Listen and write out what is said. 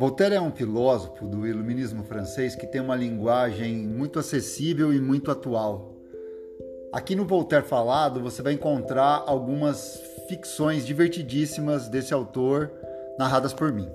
Voltaire é um filósofo do iluminismo francês que tem uma linguagem muito acessível e muito atual. Aqui no Voltaire Falado você vai encontrar algumas ficções divertidíssimas desse autor narradas por mim.